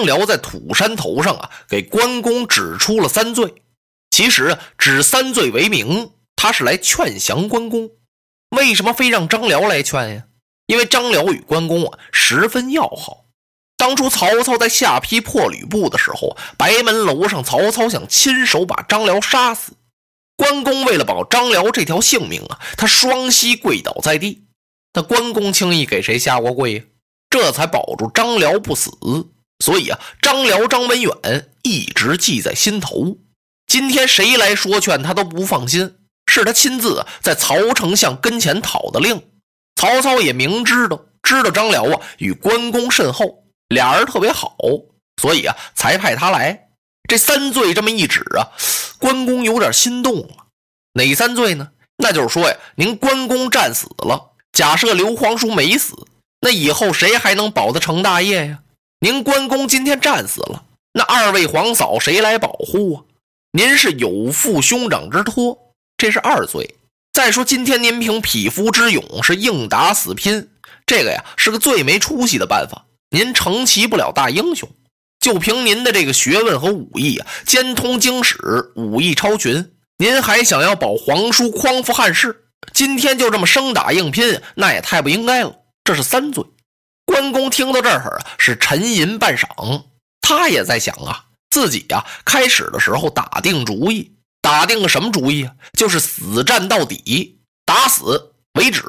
张辽在土山头上啊，给关公指出了三罪。其实指三罪为名，他是来劝降关公。为什么非让张辽来劝呀？因为张辽与关公啊十分要好。当初曹操在下邳破吕布的时候，白门楼上曹操想亲手把张辽杀死。关公为了保张辽这条性命啊，他双膝跪倒在地。那关公轻易给谁下过跪呀？这才保住张辽不死。所以啊，张辽、张文远一直记在心头。今天谁来说劝他都不放心，是他亲自在曹丞相跟前讨的令。曹操也明知道，知道张辽啊与关公甚厚，俩人特别好，所以啊才派他来。这三罪这么一指啊，关公有点心动了。哪三罪呢？那就是说呀，您关公战死了，假设刘皇叔没死，那以后谁还能保得成大业呀？您关公今天战死了，那二位皇嫂谁来保护啊？您是有负兄长之托，这是二罪。再说今天您凭匹夫之勇是硬打死拼，这个呀是个最没出息的办法。您成其不了大英雄。就凭您的这个学问和武艺啊，兼通经史，武艺超群，您还想要保皇叔匡扶汉室？今天就这么生打硬拼，那也太不应该了。这是三罪。关公听到这儿啊，是沉吟半晌，他也在想啊，自己呀，开始的时候打定主意，打定个什么主意啊？就是死战到底，打死为止。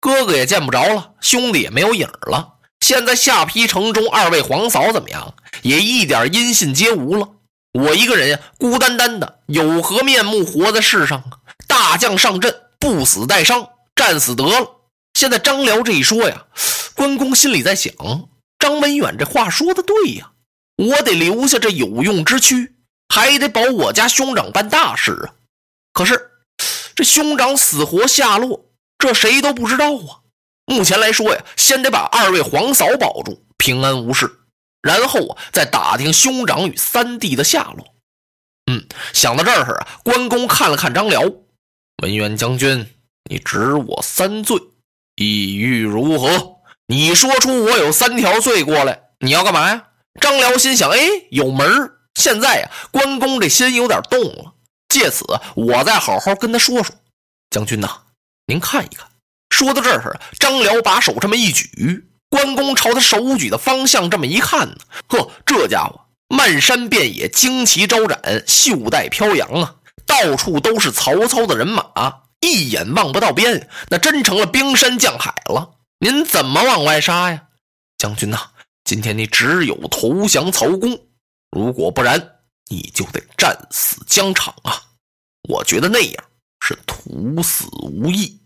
哥哥也见不着了，兄弟也没有影了。现在下邳城中，二位皇嫂怎么样？也一点音信皆无了。我一个人呀，孤单单的，有何面目活在世上啊？大将上阵，不死带伤，战死得了。现在张辽这一说呀，关公心里在想：张文远这话说的对呀，我得留下这有用之躯，还得保我家兄长办大事啊。可是这兄长死活下落，这谁都不知道啊。目前来说呀，先得把二位皇嫂保住，平安无事，然后啊，再打听兄长与三弟的下落。嗯，想到这儿啊，关公看了看张辽，文远将军，你指我三罪，意欲如何？你说出我有三条罪过来，你要干嘛呀？张辽心想，哎，有门现在呀，关公这心有点动了，借此我再好好跟他说说。将军呐，您看一看。说到这儿，张辽把手这么一举，关公朝他手举的方向这么一看呢，呵，这家伙漫山遍野旌旗招展，袖带飘扬啊，到处都是曹操的人马，一眼望不到边，那真成了冰山降海了。您怎么往外杀呀，将军呐？今天你只有投降曹公，如果不然，你就得战死疆场啊！我觉得那样是徒死无益。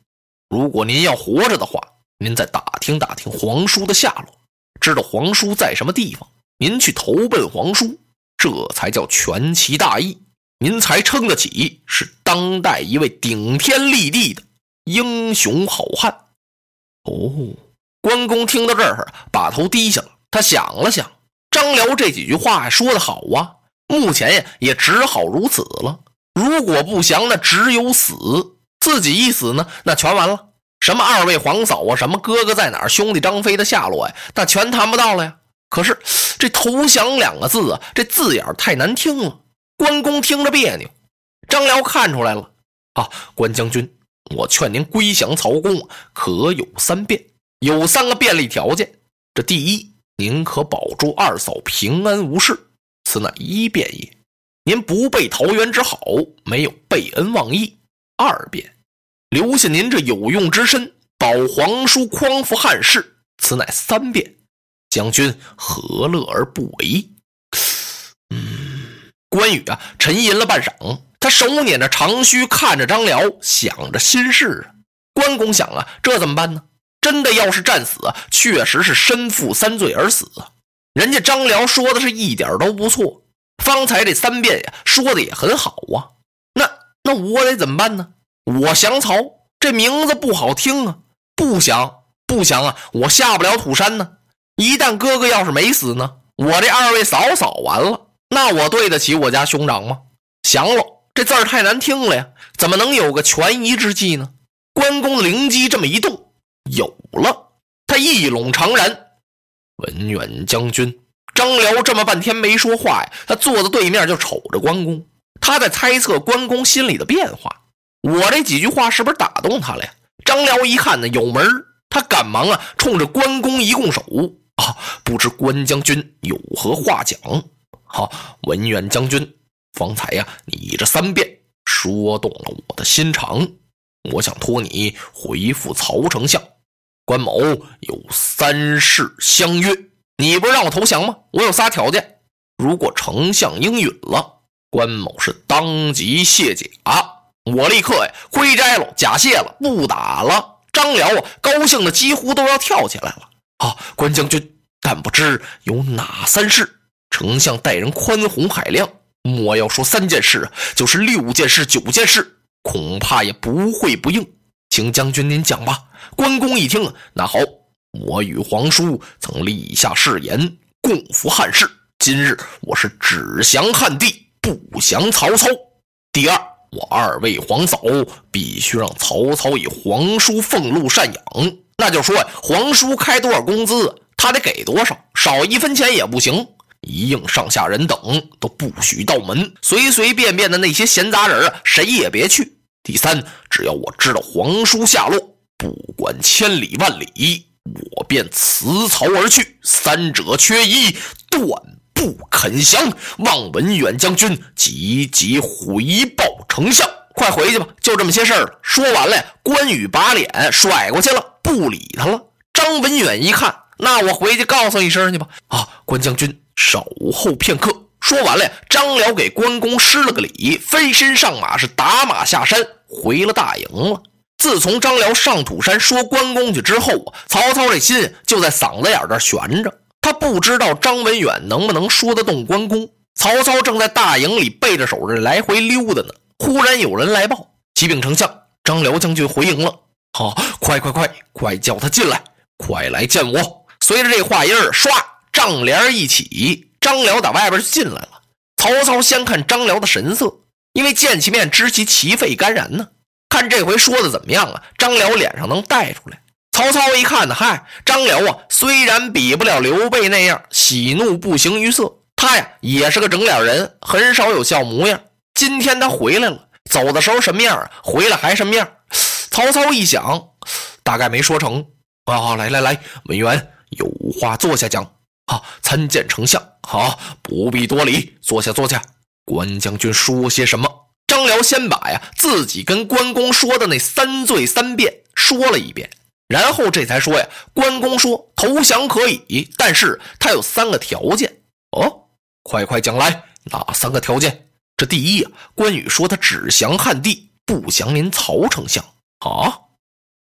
如果您要活着的话，您再打听打听皇叔的下落，知道皇叔在什么地方，您去投奔皇叔，这才叫全其大义，您才称得起是当代一位顶天立地的英雄好汉。哦，关公听到这儿，把头低下了。他想了想，张辽这几句话说的好啊，目前呀也只好如此了。如果不降，那只有死。自己一死呢，那全完了。什么二位皇嫂啊，什么哥哥在哪儿，兄弟张飞的下落呀，那全谈不到了呀。可是这投降两个字啊，这字眼太难听了，关公听着别扭。张辽看出来了啊，关将军，我劝您归降曹公，可有三变，有三个便利条件。这第一，您可保住二嫂平安无事，此乃一变也。您不背桃园之好，没有背恩忘义。二变。留下您这有用之身，保皇叔匡扶汉室，此乃三变。将军何乐而不为？关羽啊，沉吟了半晌，他手捻着长须，看着张辽，想着心事啊。关公想啊，这怎么办呢？真的要是战死，确实是身负三罪而死。人家张辽说的是一点都不错，方才这三遍呀，说的也很好啊。那那我得怎么办呢？我降曹，这名字不好听啊！不降，不降啊！我下不了土山呢。一旦哥哥要是没死呢，我这二位嫂嫂完了，那我对得起我家兄长吗？降了，这字儿太难听了呀！怎么能有个权宜之计呢？关公灵机这么一动，有了！他一拢长髯，文远将军，张辽这么半天没说话呀，他坐在对面就瞅着关公，他在猜测关公心里的变化。我这几句话是不是打动他了呀？张辽一看呢，有门他赶忙啊，冲着关公一拱手啊，不知关将军有何话讲？好，文远将军，方才呀，你这三遍说动了我的心肠，我想托你回复曹丞相，关某有三事相约。你不是让我投降吗？我有仨条件，如果丞相应允了，关某是当即卸甲，我立刻呀盔摘了，甲卸了，不打了。张辽啊，高兴的几乎都要跳起来了。啊，关将军，但不知有哪三事？丞相待人宽宏海量，莫要说三件事，就是六件事、九件事，恐怕也不会不应。请将军您讲吧。关公一听，那好，我与皇叔曾立下誓言，共扶汉室。今日我是只降汉帝，不降曹操。第二。我二位皇嫂必须让曹操以皇叔俸禄赡养，那就说，皇叔开多少工资，他得给多少，少一分钱也不行。一应上下人等都不许到门，随随便便的那些闲杂人啊，谁也别去。第三，只要我知道皇叔下落，不管千里万里，我便辞曹而去，三者缺一，断。不肯降，望文远将军急急回报丞相，快回去吧，就这么些事儿了。说完了，关羽把脸甩过去了，不理他了。张文远一看，那我回去告诉一声去吧。啊，关将军守候片刻。说完了，张辽给关公施了个礼，飞身上马，是打马下山，回了大营了。自从张辽上土山说关公去之后啊，曹操这心就在嗓子眼这悬着。他不知道张文远能不能说得动关公。曹操正在大营里背着手这来回溜达呢，忽然有人来报：“启禀丞相，张辽将军回营了。”好，快快快，快叫他进来，快来见我。随着这话音儿，唰，帐帘一起，张辽打外边就进来了。曹操先看张辽的神色，因为见其面知其其肺肝然呢。看这回说的怎么样啊？张辽脸上能带出来。曹操一看呢，嗨，张辽啊，虽然比不了刘备那样喜怒不形于色，他呀也是个整脸人，很少有笑模样。今天他回来了，走的时候什么样？回来还什么样？曹操一想，大概没说成啊。来来来，文员有话坐下讲。啊，参见丞相。好，不必多礼，坐下坐下。关将军说些什么？张辽先把呀自己跟关公说的那三罪三变说了一遍。然后这才说呀，关公说投降可以，但是他有三个条件哦，快快讲来，哪三个条件？这第一啊，关羽说他只降汉帝，不降您曹丞相啊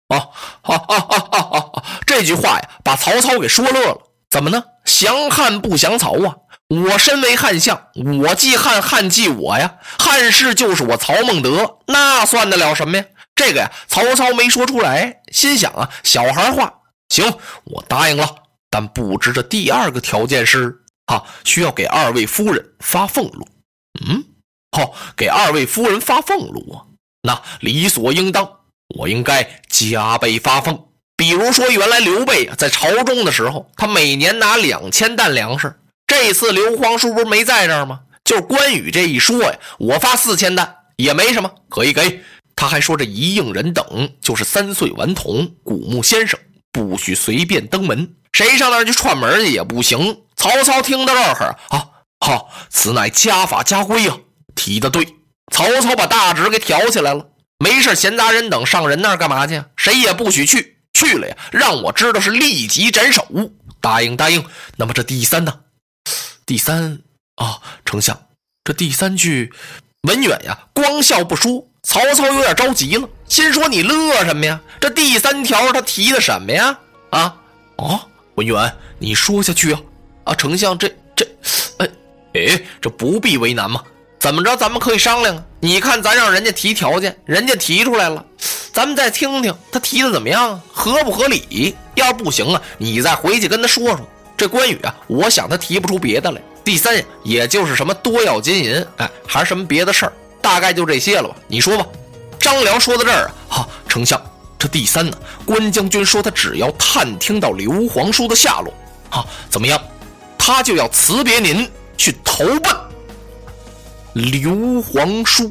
啊啊啊啊啊！这句话呀，把曹操给说乐了。怎么呢？降汉不降曹啊？我身为汉相，我忌汉，汉忌我呀，汉室就是我曹孟德，那算得了什么呀？这个呀，曹操没说出来，心想啊，小孩话，行，我答应了。但不知这第二个条件是啊，需要给二位夫人发俸禄。嗯，好，给二位夫人发俸禄啊，那理所应当，我应该加倍发俸。比如说，原来刘备在朝中的时候，他每年拿两千担粮食。这次刘皇叔不是没在这儿吗？就是关羽这一说呀，我发四千担也没什么，可以给。他还说：“这一应人等就是三岁顽童，古墓先生，不许随便登门，谁上那儿去串门去也不行。”曹操听到这儿，啊，好，此乃家法家规啊，提的对。曹操把大侄给挑起来了，没事闲杂人等上人那儿干嘛去？谁也不许去，去了呀，让我知道是立即斩首。答应答应。那么这第三呢？第三啊，丞相，这第三句，文远呀，光笑不说。曹操有点着急了，心说：“你乐什么呀？这第三条他提的什么呀？啊？哦，文远，你说下去啊！啊，丞相，这这，哎哎，这不必为难嘛？怎么着，咱们可以商量啊？你看，咱让人家提条件，人家提出来了，咱们再听听他提的怎么样，合不合理？要是不行啊，你再回去跟他说说。这关羽啊，我想他提不出别的来。第三，也就是什么多要金银，哎，还是什么别的事儿。”大概就这些了吧，你说吧。张辽说到这儿啊，哈，丞相，这第三呢，关将军说他只要探听到刘皇叔的下落，啊，怎么样？他就要辞别您去投奔刘皇叔。